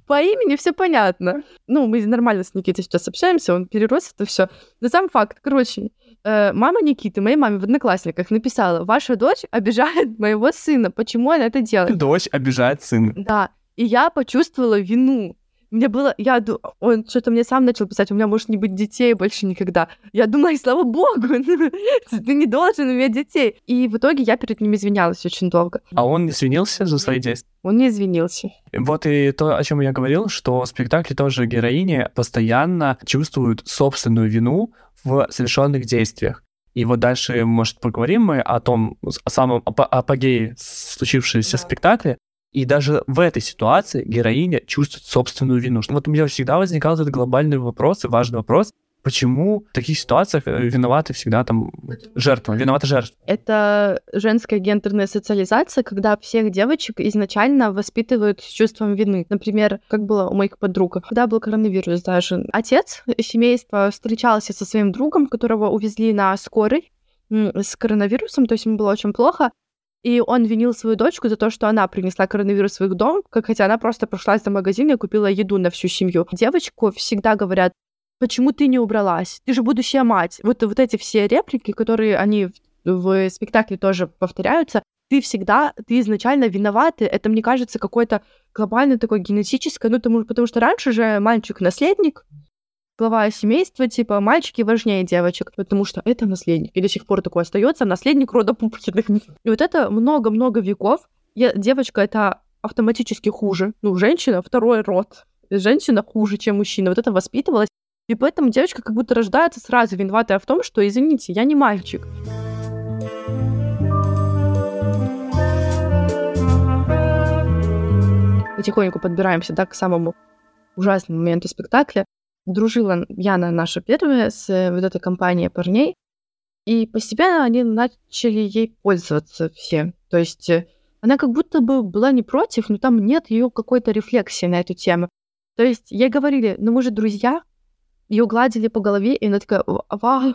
S2: По имени все понятно. Ну, мы нормально с Никитой сейчас общаемся, он перерос это все. Но сам факт, короче, э, мама Никиты, моей маме в Одноклассниках написала, ваша дочь обижает <laughs> моего сына, почему она это делает?
S1: Дочь обижает сына.
S2: Да, и я почувствовала вину. Мне было, я, он что-то мне сам начал писать, у меня может не быть детей больше никогда. Я думаю, слава богу, <laughs> ты не должен иметь детей. И в итоге я перед ним извинялась очень долго.
S1: А он извинился за свои действия?
S2: Он не извинился.
S1: Вот и то, о чем я говорил, что в спектакле тоже героини постоянно чувствуют собственную вину в совершенных действиях. И вот дальше, может, поговорим мы о том, о самом апогее случившемся да. спектакле, и даже в этой ситуации героиня чувствует собственную вину. Вот у меня всегда возникал этот глобальный вопрос и важный вопрос, почему в таких ситуациях э, виноваты всегда там жертва, виновата жертва.
S2: Это женская гендерная социализация, когда всех девочек изначально воспитывают с чувством вины. Например, как было у моих подруг, когда был коронавирус даже. Отец семейства встречался со своим другом, которого увезли на скорой с коронавирусом, то есть ему было очень плохо, и он винил свою дочку за то, что она принесла коронавирус в их дом, как хотя она просто прошлась до магазина и купила еду на всю семью. Девочку всегда говорят, почему ты не убралась? Ты же будущая мать. Вот, вот эти все реплики, которые они в, в спектакле тоже повторяются, ты всегда, ты изначально виноваты. Это, мне кажется, какое-то глобальное такое генетическое, ну, потому, потому что раньше же мальчик-наследник, глава семейства, типа, мальчики важнее девочек, потому что это наследник. И до сих пор такое остается, наследник рода Пупкиных. И вот это много-много веков. Я, девочка — это автоматически хуже. Ну, женщина — второй род. Женщина хуже, чем мужчина. Вот это воспитывалось. И поэтому девочка как будто рождается сразу виноватая в том, что, извините, я не мальчик. Потихоньку подбираемся, да, к самому ужасному моменту спектакля дружила Яна наша первая с э, вот этой компанией парней, и постепенно они начали ей пользоваться все. То есть э, она как будто бы была не против, но там нет ее какой-то рефлексии на эту тему. То есть ей говорили, ну мы же друзья, ее гладили по голове, и она такая, вау,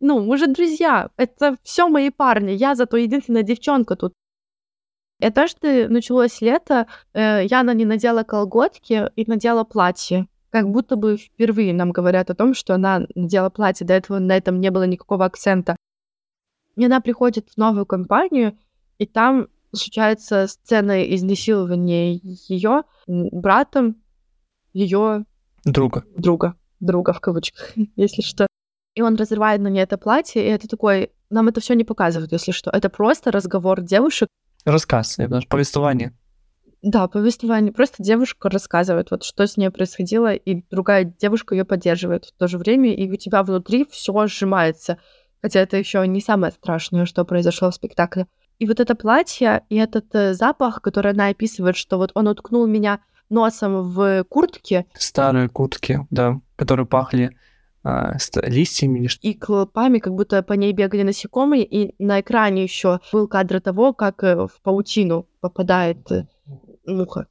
S2: ну мы же друзья, это все мои парни, я зато единственная девчонка тут. И однажды началось лето, э, Яна не надела колготки и надела платье как будто бы впервые нам говорят о том, что она надела платье, до этого на этом не было никакого акцента. И она приходит в новую компанию, и там случается сцена изнасилования ее братом ее
S1: друга.
S2: Друга. Друга в кавычках, <laughs> если что. И он разрывает на ней это платье, и это такой... Нам это все не показывают, если что. Это просто разговор девушек.
S1: Рассказ, повествование
S2: Да, повествование. Просто девушка рассказывает, вот что с ней происходило, и другая девушка ее поддерживает в то же время, и у тебя внутри все сжимается. Хотя это еще не самое страшное, что произошло в спектакле. И вот это платье, и этот э, запах, который она описывает, что вот он уткнул меня носом в куртке.
S1: Старые куртки, да, которые пахли а, листьями или
S2: И клопами, как будто по ней бегали насекомые, и на экране еще был кадр того, как э, в паутину попадает э, муха.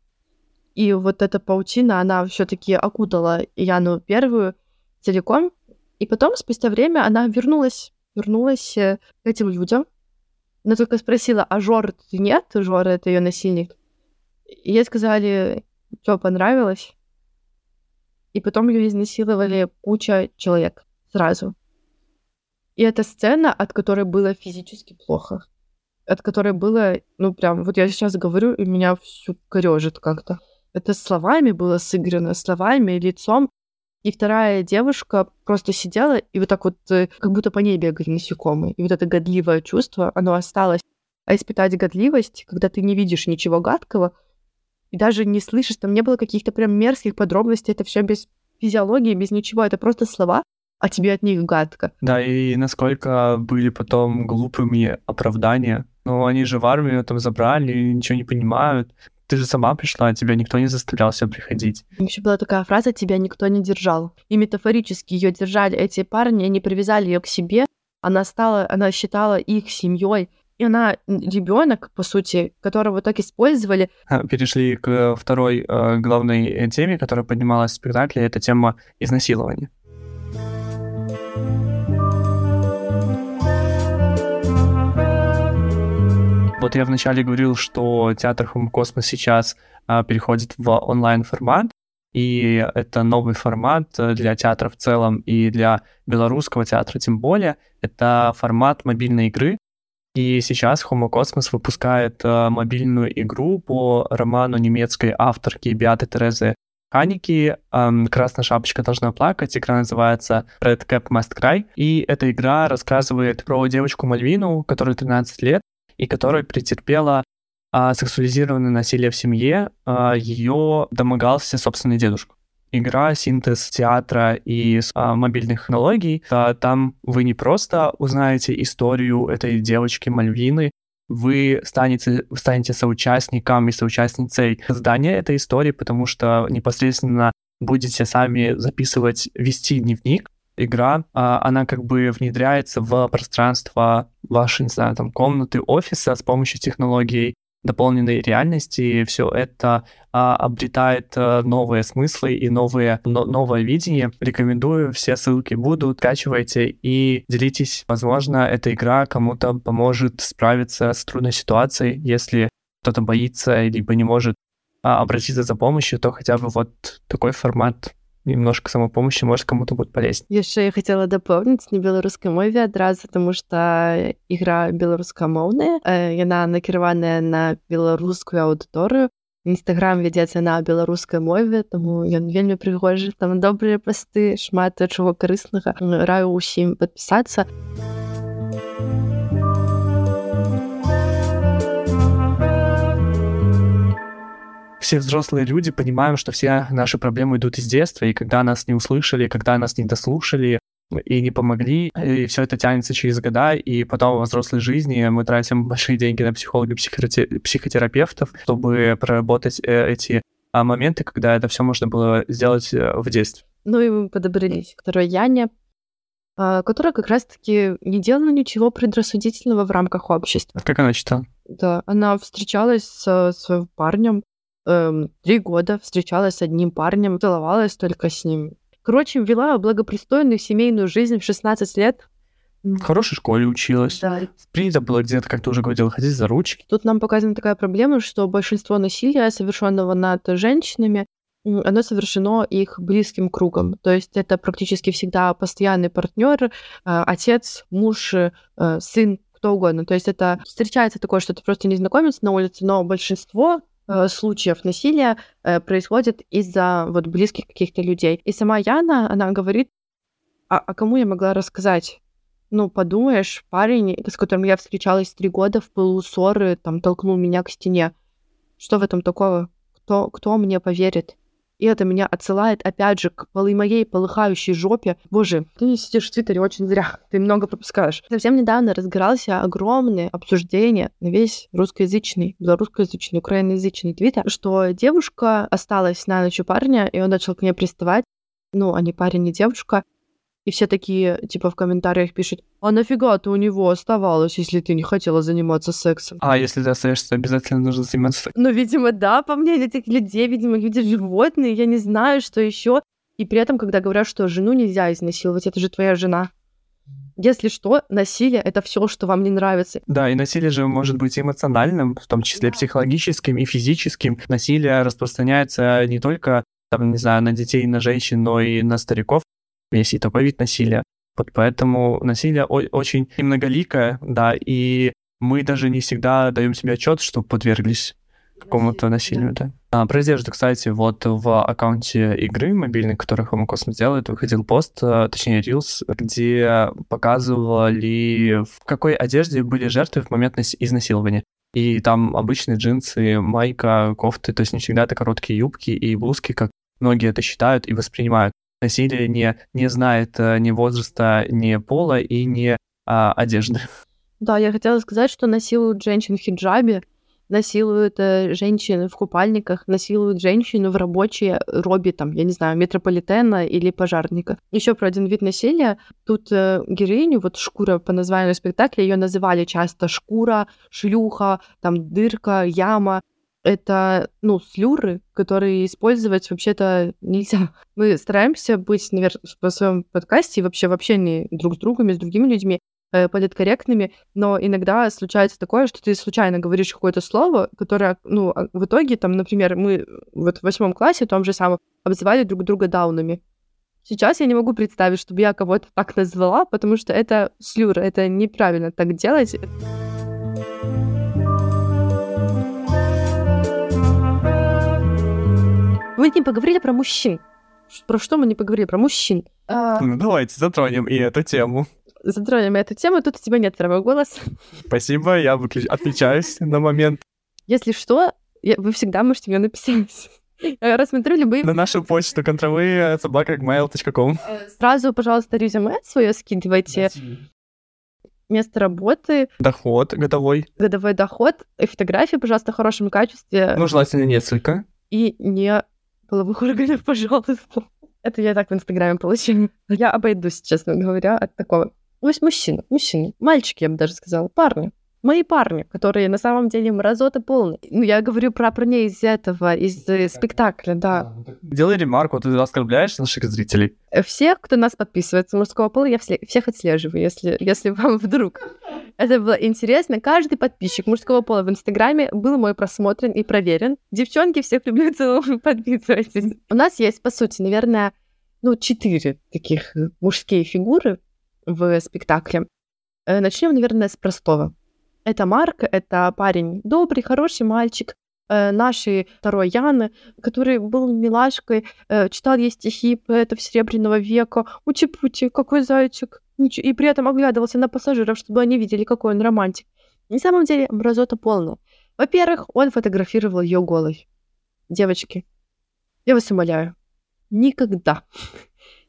S2: И вот эта паутина, она все-таки окутала Яну первую целиком, и потом, спустя время, она вернулась, вернулась э, к этим людям, но только спросила, а Жора ты нет? Жора — это ее насильник. И ей сказали, что понравилось. И потом ее изнасиловали куча человек сразу. И эта сцена, от которой было физически плохо. От которой было, ну прям, вот я сейчас говорю, и меня всю корежит как-то. Это словами было сыграно, словами, лицом. И вторая девушка просто сидела, и вот так вот, э, как будто по ней бегали насекомые. И вот это годливое чувство, оно осталось. А испытать годливость, когда ты не видишь ничего гадкого, и даже не слышишь, там не было каких-то прям мерзких подробностей, это все без физиологии, без ничего, это просто слова, а тебе от них гадко.
S1: Да, и насколько были потом глупыми оправдания. Ну, они же в армию там забрали, ничего не понимают. Ты же сама пришла, тебя никто не заставлял сюда приходить.
S2: Еще была такая фраза «тебя никто не держал». И метафорически ее держали эти парни, они привязали ее к себе, она стала, она считала их семьей, и она ребенок, по сути, которого так использовали.
S1: А, перешли к второй э, главной теме, которая поднималась в спектакле, это тема изнасилования. Вот я вначале говорил, что театр Хом Космос сейчас а, переходит в онлайн-формат, и это новый формат для театра в целом и для белорусского театра тем более. Это формат мобильной игры, и сейчас Homo Cosmos выпускает э, мобильную игру по роману немецкой авторки Биаты Терезы Ханики эм, «Красная шапочка должна плакать». Игра называется Red Cap Must Cry. И эта игра рассказывает про девочку Мальвину, которой 13 лет, и которая претерпела э, сексуализированное насилие в семье. Э, ее домогался собственный дедушка игра, синтез театра и а, мобильных технологий. А, там вы не просто узнаете историю этой девочки Мальвины, вы станете, станете соучастником и соучастницей создания этой истории, потому что непосредственно будете сами записывать, вести дневник. Игра, а, она как бы внедряется в пространство вашей, не знаю, там, комнаты, офиса с помощью технологий дополненной реальности, все это а, обретает а, новые смыслы и новые, но, новое видение. Рекомендую, все ссылки будут, скачивайте и делитесь. Возможно, эта игра кому-то поможет справиться с трудной ситуацией, если кто-то боится либо не может а, обратиться за помощью, то хотя бы вот такой формат немножко самопомощи, может, кому-то будет полезнее.
S2: Яшчэ я хотела дополнить на беларускай мове адразу тому что игра беларускамоўная яна накіраваная на беларускую аўдыторыю нстаграм вядзецца на беларускай мове таму ён вельмі прыгожы там добрыя пасты шмат чаго карыснага. Раю ўсім падпісацца
S1: все взрослые люди понимаем, что все наши проблемы идут из детства, и когда нас не услышали, когда нас не дослушали и не помогли, и все это тянется через года, и потом во взрослой жизни мы тратим большие деньги на психологов, психотерапевтов, чтобы проработать э, эти а, моменты, когда это все можно было сделать э, в детстве.
S2: Ну и мы подобрались к второй Яне, а, которая как раз-таки не делала ничего предрассудительного в рамках общества.
S1: Как она читала?
S2: Да, она встречалась с своим парнем, эм, три года, встречалась с одним парнем, целовалась только с ним. Короче, вела благопристойную семейную жизнь в 16 лет.
S1: В хорошей школе училась.
S2: Да.
S1: Принято было где-то, как ты уже говорила, ходить за ручки.
S2: Тут нам показана такая проблема, что большинство насилия, совершенного над женщинами, оно совершено их близким кругом. То есть это практически всегда постоянный партнер, э, отец, муж, э, сын, кто угодно. То есть это встречается такое, что ты просто не знакомец на улице, но большинство случаев насилия э, происходит из-за вот близких каких-то людей. И сама Яна, она говорит, а, а кому я могла рассказать? Ну, подумаешь, парень, с которым я встречалась три года в пылу ссоры, там, толкнул меня к стене. Что в этом такого? Кто, кто мне поверит? И это меня отсылает, опять же, к полы моей полыхающей жопе. Боже, ты не сидишь в Твиттере очень зря, <laughs> ты много пропускаешь. Совсем недавно разгорался огромное обсуждение на весь русскоязычный, белорусскоязычный, украиноязычный твиттер, что девушка осталась на ночь у парня, и он начал к ней приставать. Ну, а не парень, не девушка. И все такие, типа, в комментариях пишут, а нафига ты у него оставалась, если ты не хотела заниматься сексом?
S1: А если ты остаешься, обязательно нужно заниматься сексом.
S2: Ну, видимо, да, по мнению этих людей, видимо, люди животные, я не знаю, что еще. И при этом, когда говорят, что жену нельзя изнасиловать, это же твоя жена. Если что, насилие — это все, что вам не нравится.
S1: Да, и насилие же может быть эмоциональным, в том числе психологическим и физическим. Насилие распространяется не только, там, не знаю, на детей, на женщин, но и на стариков есть и такой вид насилия. Вот поэтому насилие очень многоликое, да, и мы даже не всегда даем себе отчет, что подверглись какому-то насилию, да. А, про одежду, кстати, вот в аккаунте игры мобильной, который Homo Cosmos делает, выходил пост, э, точнее, Reels, где показывали, в какой одежде были жертвы в момент изнасилования. И там обычные джинсы, майка, кофты, то есть не всегда это короткие юбки и блузки, как многие это считают и воспринимают насилие не, не знает э, ни возраста, ни пола и ни а, одежды.
S2: Да, я хотела сказать, что насилуют женщин в хиджабе, насилуют э, женщин в купальниках, насилуют женщину в рабочей робе, там, я не знаю, метрополитена или пожарника. Еще про один вид насилия. Тут э, героиню, вот шкура по названию спектакля, ее называли часто шкура, шлюха, там, дырка, яма это, ну, слюры, которые использовать вообще-то нельзя. <laughs> Мы стараемся быть, наверное, в своем подкасте и вообще в общении друг с другом и с другими людьми э, политкорректными, но иногда случается такое, что ты случайно говоришь какое-то слово, которое, ну, а, в итоге, там, например, мы вот в восьмом классе, том же самом, обзывали друг друга даунами. Сейчас я не могу представить, чтобы я кого-то так назвала, потому что это слюр, это неправильно так делать. Мы не поговорили про мужчин. Про что мы не поговорили? Про мужчин.
S1: А... Ну, давайте затронем и эту тему.
S2: Затронем эту тему. Тут у тебя нет второго голоса.
S1: Спасибо, я выключ... отключаюсь на момент.
S2: Если что, я... вы всегда можете мне написать. Я рассмотрю любые...
S1: На нашу почту контровые собака.mail.com
S2: Сразу, пожалуйста, резюме свое скидывайте. Место работы.
S1: Доход годовой.
S2: Годовой доход. И фотографии, пожалуйста, в хорошем качестве.
S1: Ну, желательно несколько.
S2: И не половых органов, <laughs> пожалуйста. Это я так в Инстаграме получила. Я обойдусь, честно говоря, от такого. Ну, есть мужчина, мужчина, мальчики, я бы даже сказала, парни мои парни, которые на самом деле мразоты полные. Ну, я говорю про парней из этого, из э, спектакля, да.
S1: Делай ремарку, ты оскорбляешь наших зрителей.
S2: Всех, кто нас подписывается мужского пола, я всех отслеживаю, если, если вам <laughs> вдруг это было интересно. Каждый подписчик мужского пола в Инстаграме был мой просмотрен и проверен. Девчонки, всех люблю, <laughs> целую, подписывайтесь. У нас есть, по сути, наверное, ну, четыре таких мужские фигуры в спектакле. Э, Начнем, наверное, с простого. Это Марк, это парень добрый, хороший мальчик, э, нашей второй Яны, который был милашкой, э, читал ей стихи поэтов Серебряного века, учи-пути, какой зайчик, и при этом оглядывался на пассажиров, чтобы они видели, какой он романтик. На самом деле, мразота полная. Во-первых, он фотографировал ее голой. Девочки, я вас умоляю, никогда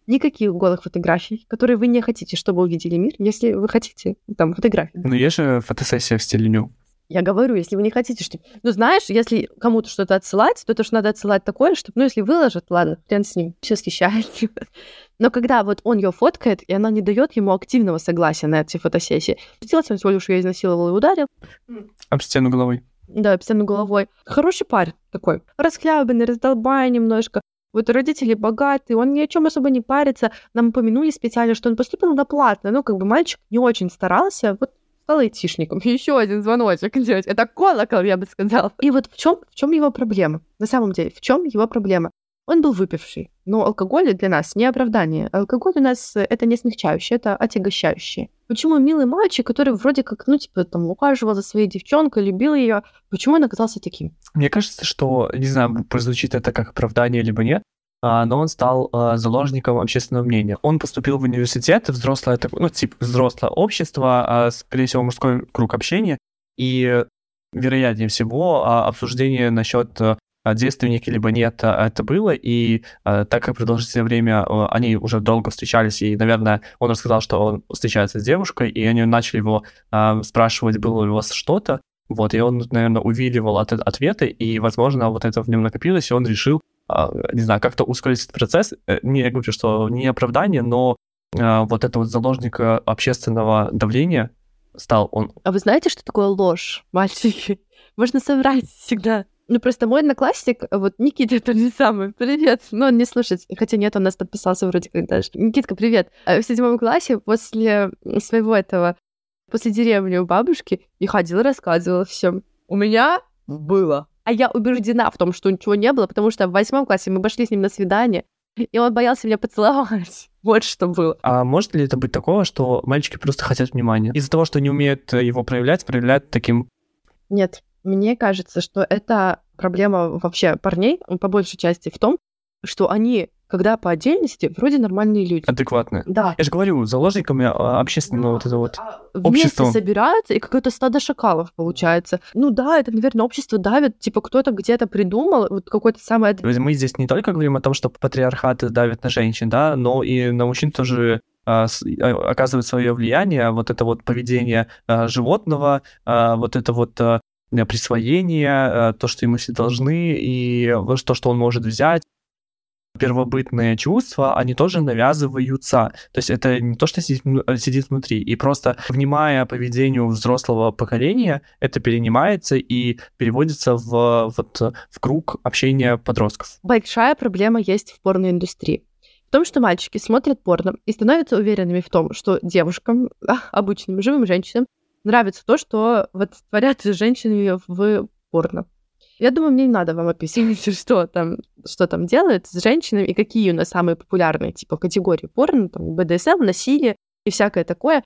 S2: никаких голых фотографий, которые вы не хотите, чтобы увидели мир, если вы хотите там фотографии.
S1: Ну, есть же фотосессия в стиле ню.
S2: Я говорю, если вы не хотите, что... Ну, знаешь, если кому-то что-то отсылать, то это же надо отсылать такое, чтобы... Ну, если выложат, ладно, хрен с ним, все восхищается. <laughs> Но когда вот он ее фоткает, и она не дает ему активного согласия на эти фотосессии, сделать он всего лишь ее изнасиловал и ударил.
S1: Об стену головой.
S2: Да, об стену головой. Хороший парень такой. Расхлябанный, раздолбай немножко. Вот родители богатые, он ни о чем особо не парится. Нам упомянули специально, что он поступил на платно. Ну, как бы мальчик не очень старался. Вот стал айтишником. <laughs> Еще один звоночек <laughs> делать. Это колокол, я бы сказала. И вот в чем, в чем его проблема? На самом деле, в чем его проблема? Он был выпивший. Но алкоголь для нас не оправдание. Алкоголь у нас это не смягчающее, это отягощающее. Почему милый мальчик, который вроде как, ну, типа, там, ухаживал за своей девчонкой, любил ее, почему он оказался таким?
S1: Мне кажется, что, не знаю, прозвучит это как оправдание либо нет, а, но он стал а, заложником общественного мнения. Он поступил в университет, взрослое, ну, типа, взрослое общество, а, скорее всего, мужской круг общения, и вероятнее всего, обсуждение насчет э, девственники либо нет, а, это было, и а, так как продолжительное время а, они уже долго встречались, и, наверное, он рассказал, что он встречается с девушкой, и они начали его а, спрашивать, было ли у вас что-то, вот, и он, наверное, увиливал от ответы, и, возможно, вот это в нем накопилось, и он решил, а, не знаю, как-то ускорить этот процесс. Э, не, я говорю, что не оправдание, но а, вот это вот заложник общественного давления стал он.
S2: А вы знаете, что такое ложь, мальчики? <laughs> Можно соврать всегда. Ну, просто мой одноклассник, вот Никита <laughs> тот же самый, привет. Ну, он не слушает, хотя нет, он нас подписался вроде как даже. Никитка, привет. А в седьмом классе после своего этого, после деревни у бабушки, и ходила, рассказывала всем. У меня было. А я убеждена в том, что ничего не было, потому что в восьмом классе мы пошли с ним на свидание, и он боялся меня поцеловать. <laughs> Вот что было.
S1: А может ли это быть такого, что мальчики просто хотят внимания? Из-за того, что не умеют его проявлять, проявляют таким...
S2: Нет, мне кажется, что это проблема вообще парней, по большей части, в том, что они когда по отдельности вроде нормальные люди.
S1: Адекватные.
S2: Да.
S1: Я же говорю, заложниками а, общественного вот этого вот
S2: а, Вместе общества. собираются, и какое-то стадо шакалов получается. Ну да, это, наверное, общество давит, типа кто-то где-то придумал вот какое-то самое...
S1: Мы здесь не только говорим о том, что патриархат давит на женщин, да, но и на мужчин тоже а, оказывает свое влияние, вот это вот поведение животного, вот это вот присвоение, э, то, что ему все должны, и то, что он может взять первобытные чувства, они тоже навязываются. То есть это не то, что сидит, э, сидит внутри. И просто, внимая поведению взрослого поколения, это перенимается и переводится в, вот, в круг общения подростков.
S2: Большая проблема есть в порноиндустрии. В том, что мальчики смотрят порно и становятся уверенными в том, что девушкам, <laughs> обычным живым женщинам, нравится то, что вот творят с женщинами в порно. Я думаю, мне не надо вам описывать, <laughs> что там, что там делают с женщинами и какие у нас самые популярные типа категории порно, там БДСМ, насилие и всякое такое.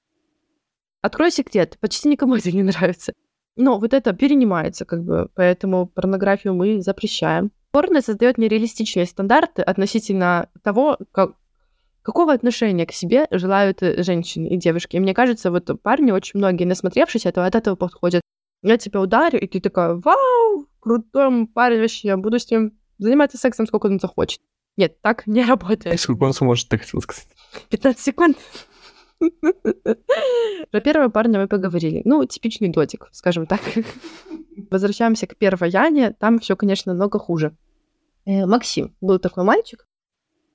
S2: Открой секрет, почти никому <laughs> это не нравится. Но вот это перенимается, как бы, поэтому порнографию мы запрещаем. Порно создает нереалистичные стандарты относительно того, как, Какого отношения к себе желают э, женщины и девушки? И мне кажется, вот парни очень многие, насмотревшись этого, от этого подходят. Я тебя ударю, и ты такая, вау, крутой парень вообще, я буду с ним заниматься сексом, сколько он захочет. Нет, так <laughs> не работает.
S1: Сколько он сможет, так хотел сказать.
S2: 15 секунд. <laughs> Про первого парня мы поговорили. Ну, типичный дотик, скажем так. <laughs> Возвращаемся к первой Яне. Там все, конечно, много хуже. Э, Максим был такой мальчик,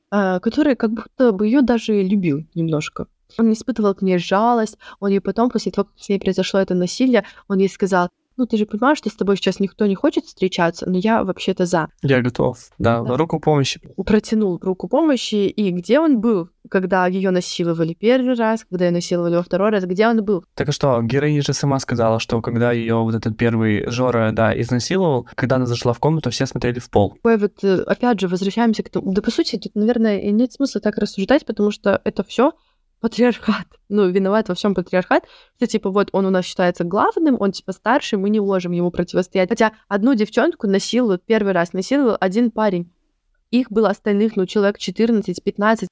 S2: который как будто бы ее даже любил немножко. Он испытывал к ней жалость, он ей потом, после того, как с ней произошло это насилие, он ей сказал, ну, ты же понимаешь, что с тобой сейчас никто не хочет встречаться, но я вообще-то за.
S1: Я готов, да, да. руку помощи.
S2: Протянул руку помощи, и где он был, когда ее насиловали первый раз, когда ее насиловали во второй раз, где он был?
S1: Так а что, героиня же сама сказала, что когда ее вот этот первый Жора, да, изнасиловал, когда она зашла в комнату, все смотрели в пол.
S2: Ой, вот э, опять же, возвращаемся к тому, да по сути, тут, наверное, и нет смысла так рассуждать, потому что это все патриархат. <laughs> Ну, виноват во всем патриархат. Что, типа, вот он у нас считается главным, он, типа, старший, мы не можем ему противостоять. Хотя одну девчонку насилуют, первый раз насиловал один парень. Их было остальных, ну, человек 14-15.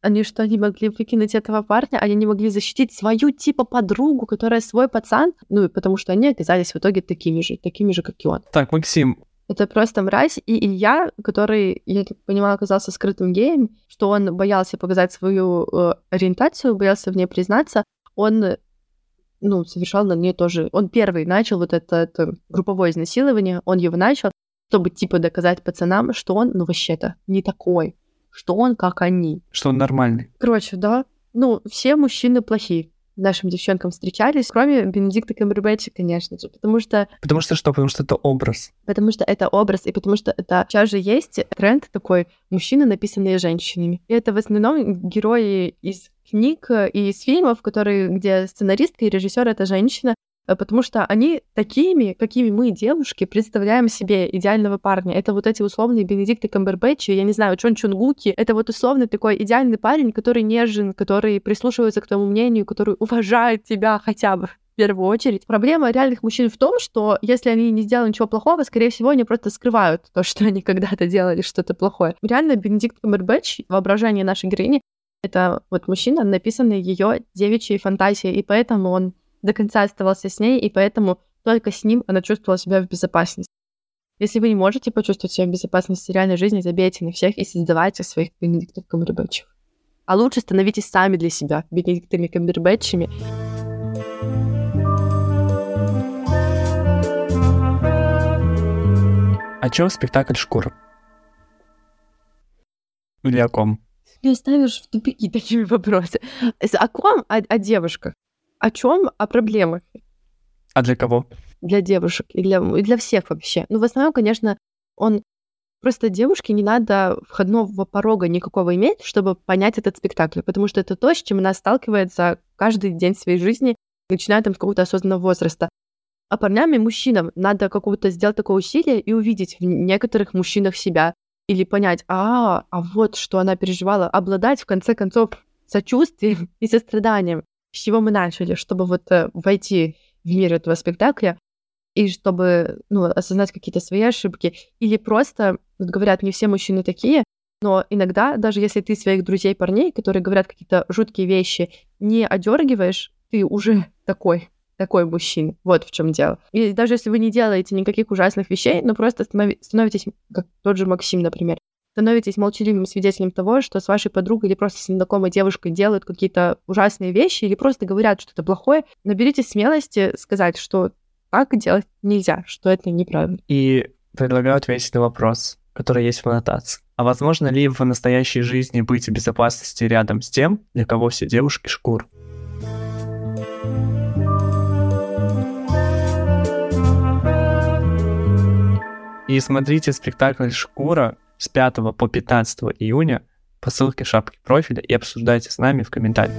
S2: Они что, не могли выкинуть этого парня? Они не могли защитить свою, типа, подругу, которая свой пацан? Ну, потому что они оказались в итоге такими же, такими же, как и он.
S1: Так, Максим,
S2: это просто мразь. И Илья, который, я так понимаю, оказался скрытым геем, что он боялся показать свою э, ориентацию, боялся в ней признаться, он ну, совершал на ней тоже... Он первый начал вот это, это групповое изнасилование, он его начал, чтобы, типа, доказать пацанам, что он, ну, вообще-то не такой, что он как они.
S1: Что он нормальный.
S2: Короче, да. Ну, все мужчины плохие нашим девчонкам встречались, кроме Бенедикта Камбербэтча, конечно же, потому что...
S1: Потому что что? Потому что это образ.
S2: Потому что это образ, и потому что это... Сейчас же есть тренд такой мужчины, написанные женщинами. И это в основном герои из книг и из фильмов, которые, где сценаристка и режиссер это женщина, Э, потому что они такими, какими мы, девушки, представляем себе идеального парня. Это вот эти условные Бенедикты Камбербэтчи, я не знаю, Чон Чунгуки. Это вот условный такой идеальный парень, который нежен, который прислушивается к твоему мнению, который уважает тебя хотя бы в первую очередь. Проблема реальных мужчин в том, что если они не сделали ничего плохого, скорее всего, они просто скрывают то, что они когда-то делали что-то плохое. Реально, Бенедикт Камбербэтч, воображение нашей героини, это вот мужчина, написанный ее девичьей фантазией, и поэтому он до конца оставался с ней, и поэтому только с ним она чувствовала себя в безопасности. Если вы не можете почувствовать себя в безопасности реальной жизни, забейте на всех и создавайте своих Бенедиктов Камбербэтчев. А лучше становитесь сами для себя Бенедиктами Камбербэтчами.
S1: О чем спектакль «Шкура»? Или о ком?
S2: Ты ставишь в тупики такими вопросами. О ком? О, о девушках. О чем? О проблемах.
S1: А для кого?
S2: Для девушек и для, и для всех вообще. Ну, в основном, конечно, он Просто девушке не надо входного порога никакого иметь, чтобы понять этот спектакль, потому что это то, с чем она сталкивается каждый день своей жизни, начиная там с какого-то осознанного возраста. А парням и мужчинам надо какого-то сделать такое усилие и увидеть в некоторых мужчинах себя. Или понять, а, а вот что она переживала, обладать, в конце концов, сочувствием и состраданием, с чего мы начали, чтобы вот э, войти в мир этого спектакля и чтобы ну, осознать какие-то свои ошибки. Или просто, вот говорят, не все мужчины такие, но иногда, даже если ты своих друзей парней, которые говорят какие-то жуткие вещи, не одергиваешь, ты уже <laughs> такой такой мужчина. Вот в чем дело. И даже если вы не делаете никаких ужасных вещей, но просто становитесь, как тот же Максим, например, становитесь молчаливым свидетелем того, что с вашей подругой или просто с незнакомой девушкой делают какие-то ужасные вещи или просто говорят что-то плохое, наберите смелости сказать, что так делать нельзя, что это неправильно.
S1: И предлагаю ответить на вопрос, который есть в аннотации. А возможно ли в настоящей жизни быть в безопасности рядом с тем, для кого все девушки шкур? И смотрите спектакль «Шкура» с 5 по 15 июня по ссылке в шапке профиля и обсуждайте с нами в комментариях.